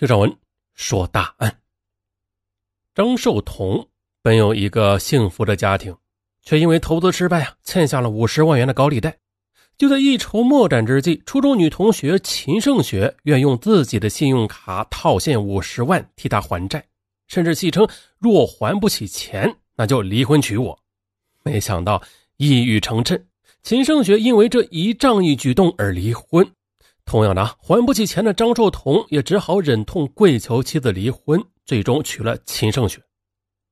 听上文说大案。张寿同本有一个幸福的家庭，却因为投资失败啊，欠下了五十万元的高利贷。就在一筹莫展之际，初中女同学秦胜雪愿用自己的信用卡套现五十万替他还债，甚至戏称若还不起钱，那就离婚娶我。没想到一语成谶，秦胜雪因为这一仗义举动而离婚。同样的，还不起钱的张寿同也只好忍痛跪求妻子离婚，最终娶了秦胜雪。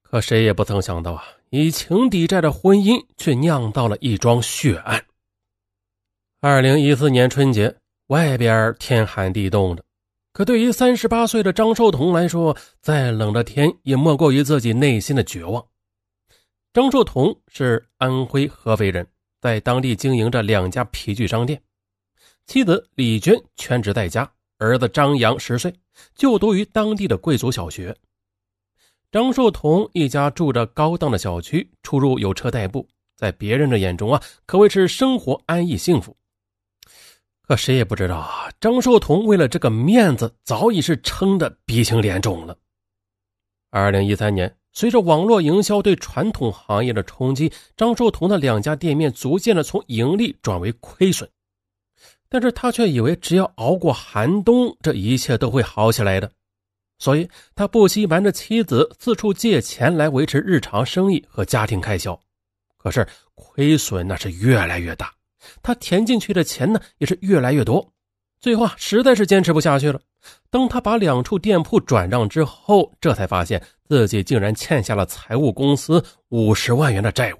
可谁也不曾想到啊，以情抵债的婚姻却酿到了一桩血案。二零一四年春节，外边天寒地冻的，可对于三十八岁的张寿同来说，再冷的天也莫过于自己内心的绝望。张寿同是安徽合肥人，在当地经营着两家皮具商店。妻子李娟全职在家，儿子张扬十岁，就读于当地的贵族小学。张寿同一家住着高档的小区，出入有车代步，在别人的眼中啊，可谓是生活安逸幸福。可谁也不知道啊，张寿同为了这个面子，早已是撑得鼻青脸肿了。二零一三年，随着网络营销对传统行业的冲击，张寿同的两家店面逐渐的从盈利转为亏损。但是他却以为只要熬过寒冬，这一切都会好起来的，所以他不惜瞒着妻子四处借钱来维持日常生意和家庭开销。可是亏损那是越来越大，他填进去的钱呢也是越来越多，最后啊实在是坚持不下去了。当他把两处店铺转让之后，这才发现自己竟然欠下了财务公司五十万元的债务。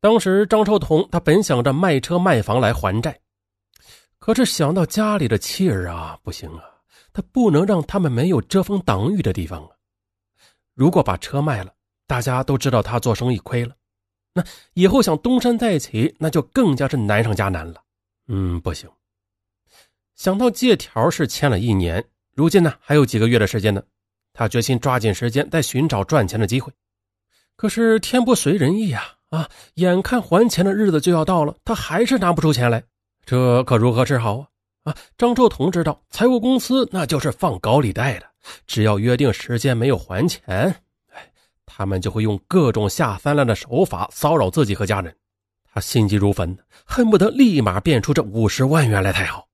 当时张寿同他本想着卖车卖房来还债。可是想到家里的妻儿啊，不行啊，他不能让他们没有遮风挡雨的地方啊。如果把车卖了，大家都知道他做生意亏了，那以后想东山再起，那就更加是难上加难了。嗯，不行。想到借条是签了一年，如今呢还有几个月的时间呢，他决心抓紧时间再寻找赚钱的机会。可是天不随人意呀，啊，眼看还钱的日子就要到了，他还是拿不出钱来。这可如何是好啊？啊，张寿同知道，财务公司那就是放高利贷的，只要约定时间没有还钱，哎，他们就会用各种下三滥的手法骚扰自己和家人。他心急如焚，恨不得立马变出这五十万元来才好。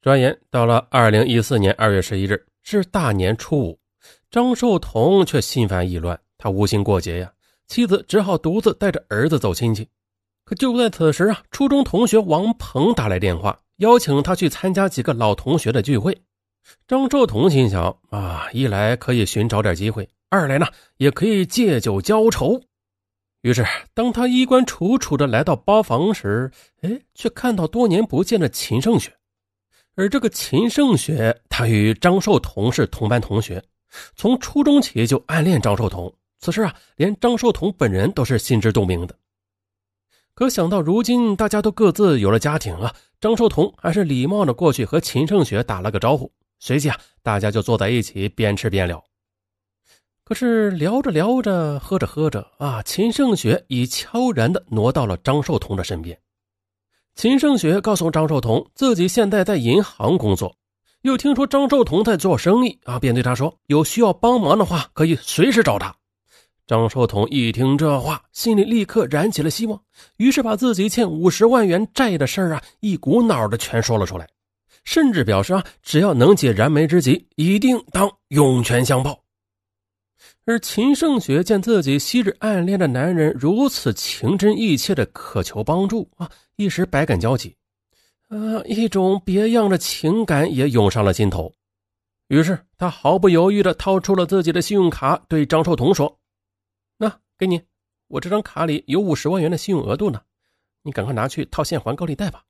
转眼到了二零一四年二月十一日，是大年初五，张寿同却心烦意乱，他无心过节呀，妻子只好独自带着儿子走亲戚。就在此时啊，初中同学王鹏打来电话，邀请他去参加几个老同学的聚会。张寿同心想啊，一来可以寻找点机会，二来呢也可以借酒浇愁。于是，当他衣冠楚楚的来到包房时，哎，却看到多年不见的秦胜雪。而这个秦胜雪，他与张寿同是同班同学，从初中起就暗恋张寿同。此事啊，连张寿同本人都是心知肚明的。可想到如今大家都各自有了家庭啊，张寿同还是礼貌的过去和秦胜雪打了个招呼。随即啊，大家就坐在一起边吃边聊。可是聊着聊着，喝着喝着啊，秦胜雪已悄然的挪到了张寿同的身边。秦胜雪告诉张寿同，自己现在在银行工作，又听说张寿同在做生意啊，便对他说，有需要帮忙的话，可以随时找他。张寿同一听这话，心里立刻燃起了希望，于是把自己欠五十万元债的事儿啊，一股脑的全说了出来，甚至表示啊，只要能解燃眉之急，一定当涌泉相报。而秦胜雪见自己昔日暗恋的男人如此情真意切的渴求帮助啊，一时百感交集，啊，一种别样的情感也涌上了心头，于是他毫不犹豫的掏出了自己的信用卡，对张寿同说。给你，我这张卡里有五十万元的信用额度呢，你赶快拿去套现还高利贷吧。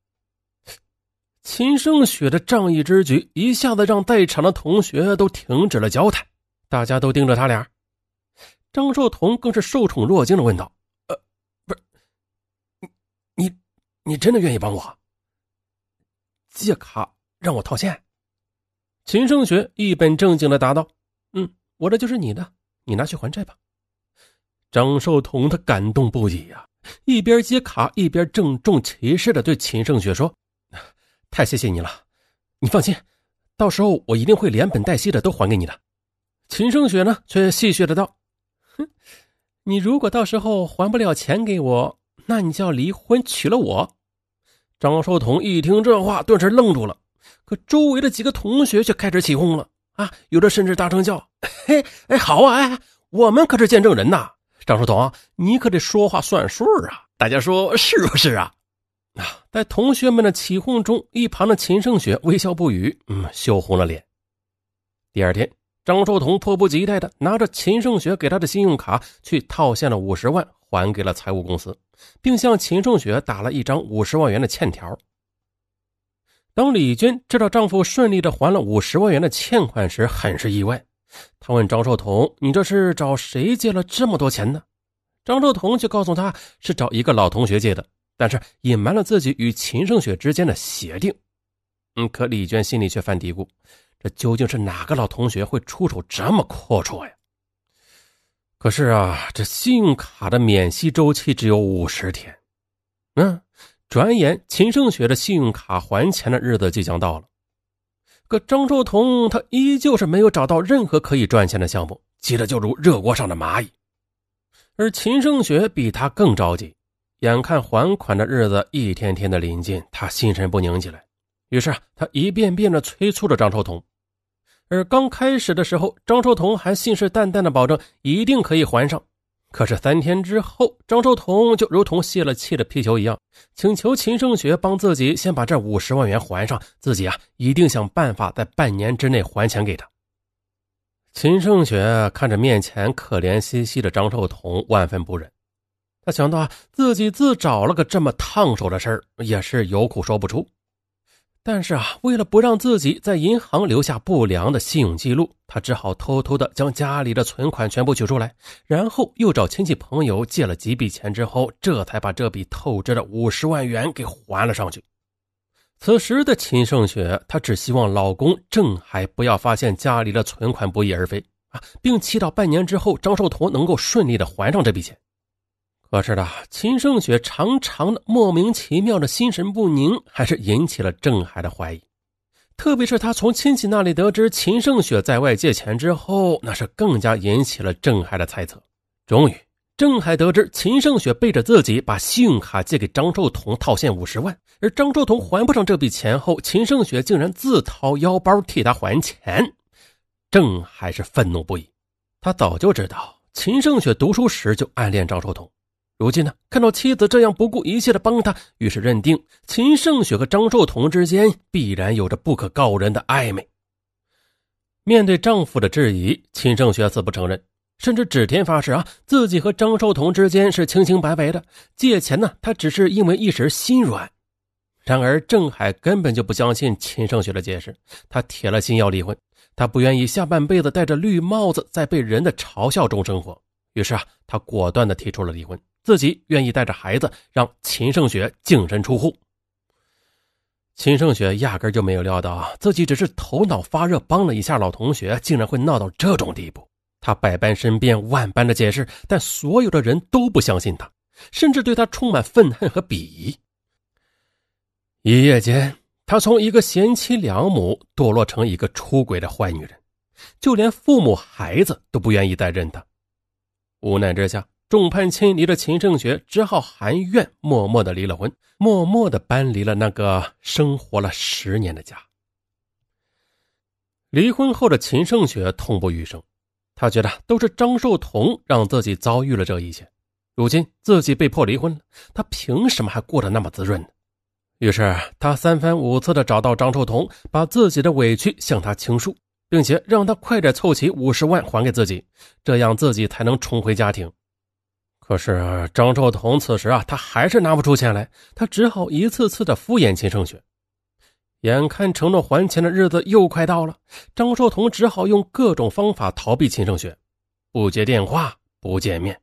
秦胜雪的仗义之举一下子让在场的同学都停止了交谈，大家都盯着他俩。张寿同更是受宠若惊的问道：“呃，不是，你你你真的愿意帮我借卡让我套现？”秦胜雪一本正经的答道：“嗯，我这就是你的，你拿去还债吧。”张寿同他感动不已呀，一边接卡一边郑重其事的对秦胜雪说：“太谢谢你了，你放心，到时候我一定会连本带息的都还给你的。”秦胜雪呢，却戏谑的道：“哼，你如果到时候还不了钱给我，那你就要离婚娶了我。”张寿同一听这话，顿时愣住了。可周围的几个同学却开始起哄了啊！有的甚至大声叫：“嘿，哎，好啊！哎，我们可是见证人呐！张寿同，你可得说话算数啊！大家说是不是啊？”啊，在同学们的起哄中，一旁的秦胜雪微笑不语，嗯，羞红了脸。第二天。张寿同迫不及待的拿着秦胜雪给他的信用卡去套现了五十万，还给了财务公司，并向秦胜雪打了一张五十万元的欠条。当李娟知道丈夫顺利的还了五十万元的欠款时，很是意外。他问张寿同：“你这是找谁借了这么多钱呢？”张寿同却告诉他是找一个老同学借的，但是隐瞒了自己与秦胜雪之间的协定。嗯，可李娟心里却犯嘀咕。这究竟是哪个老同学会出手这么阔绰呀？可是啊，这信用卡的免息周期只有五十天。嗯，转眼秦胜雪的信用卡还钱的日子即将到了。可张寿同他依旧是没有找到任何可以赚钱的项目，急得就如热锅上的蚂蚁。而秦胜雪比他更着急，眼看还款的日子一天天的临近，他心神不宁起来。于是啊，他一遍遍的催促着张寿同。而刚开始的时候，张寿同还信誓旦旦的保证一定可以还上。可是三天之后，张寿同就如同泄了气的皮球一样，请求秦胜雪帮自己先把这五十万元还上，自己啊一定想办法在半年之内还钱给他。秦胜雪看着面前可怜兮兮的张寿同，万分不忍。他想到啊，自己自找了个这么烫手的事儿，也是有苦说不出。但是啊，为了不让自己在银行留下不良的信用记录，他只好偷偷的将家里的存款全部取出来，然后又找亲戚朋友借了几笔钱，之后这才把这笔透支的五十万元给还了上去。此时的秦胜雪，她只希望老公郑海不要发现家里的存款不翼而飞啊，并祈祷半年之后张寿同能够顺利的还上这笔钱。可是的，秦胜雪常常的莫名其妙的心神不宁，还是引起了郑海的怀疑。特别是他从亲戚那里得知秦胜雪在外借钱之后，那是更加引起了郑海的猜测。终于，郑海得知秦胜雪背着自己把信用卡借给张寿同套现五十万，而张寿同还不上这笔钱后，秦胜雪竟然自掏腰包替他还钱，郑海是愤怒不已。他早就知道秦胜雪读书时就暗恋张寿同。如今呢，看到妻子这样不顾一切的帮他，于是认定秦胜雪和张寿同之间必然有着不可告人的暧昧。面对丈夫的质疑，秦胜雪死不承认，甚至指天发誓啊，自己和张寿同之间是清清白白的。借钱呢，他只是因为一时心软。然而郑海根本就不相信秦胜雪的解释，他铁了心要离婚，他不愿意下半辈子戴着绿帽子，在被人的嘲笑中生活。于是啊，他果断的提出了离婚。自己愿意带着孩子让秦胜雪净身出户。秦胜雪压根就没有料到自己只是头脑发热帮了一下老同学，竟然会闹到这种地步。他百般申辩，万般的解释，但所有的人都不相信他，甚至对他充满愤恨和鄙夷。一夜间，他从一个贤妻良母堕落成一个出轨的坏女人，就连父母孩子都不愿意再认他。无奈之下。众叛亲离的秦胜雪只好含怨，默默的离了婚，默默的搬离了那个生活了十年的家。离婚后的秦胜雪痛不欲生，她觉得都是张寿同让自己遭遇了这一切，如今自己被迫离婚了，她凭什么还过得那么滋润呢？于是她三番五次的找到张寿同，把自己的委屈向他倾诉，并且让他快点凑齐五十万还给自己，这样自己才能重回家庭。可是张寿同此时啊，他还是拿不出钱来，他只好一次次的敷衍秦胜雪。眼看承诺还钱的日子又快到了，张寿同只好用各种方法逃避秦胜雪，不接电话，不见面，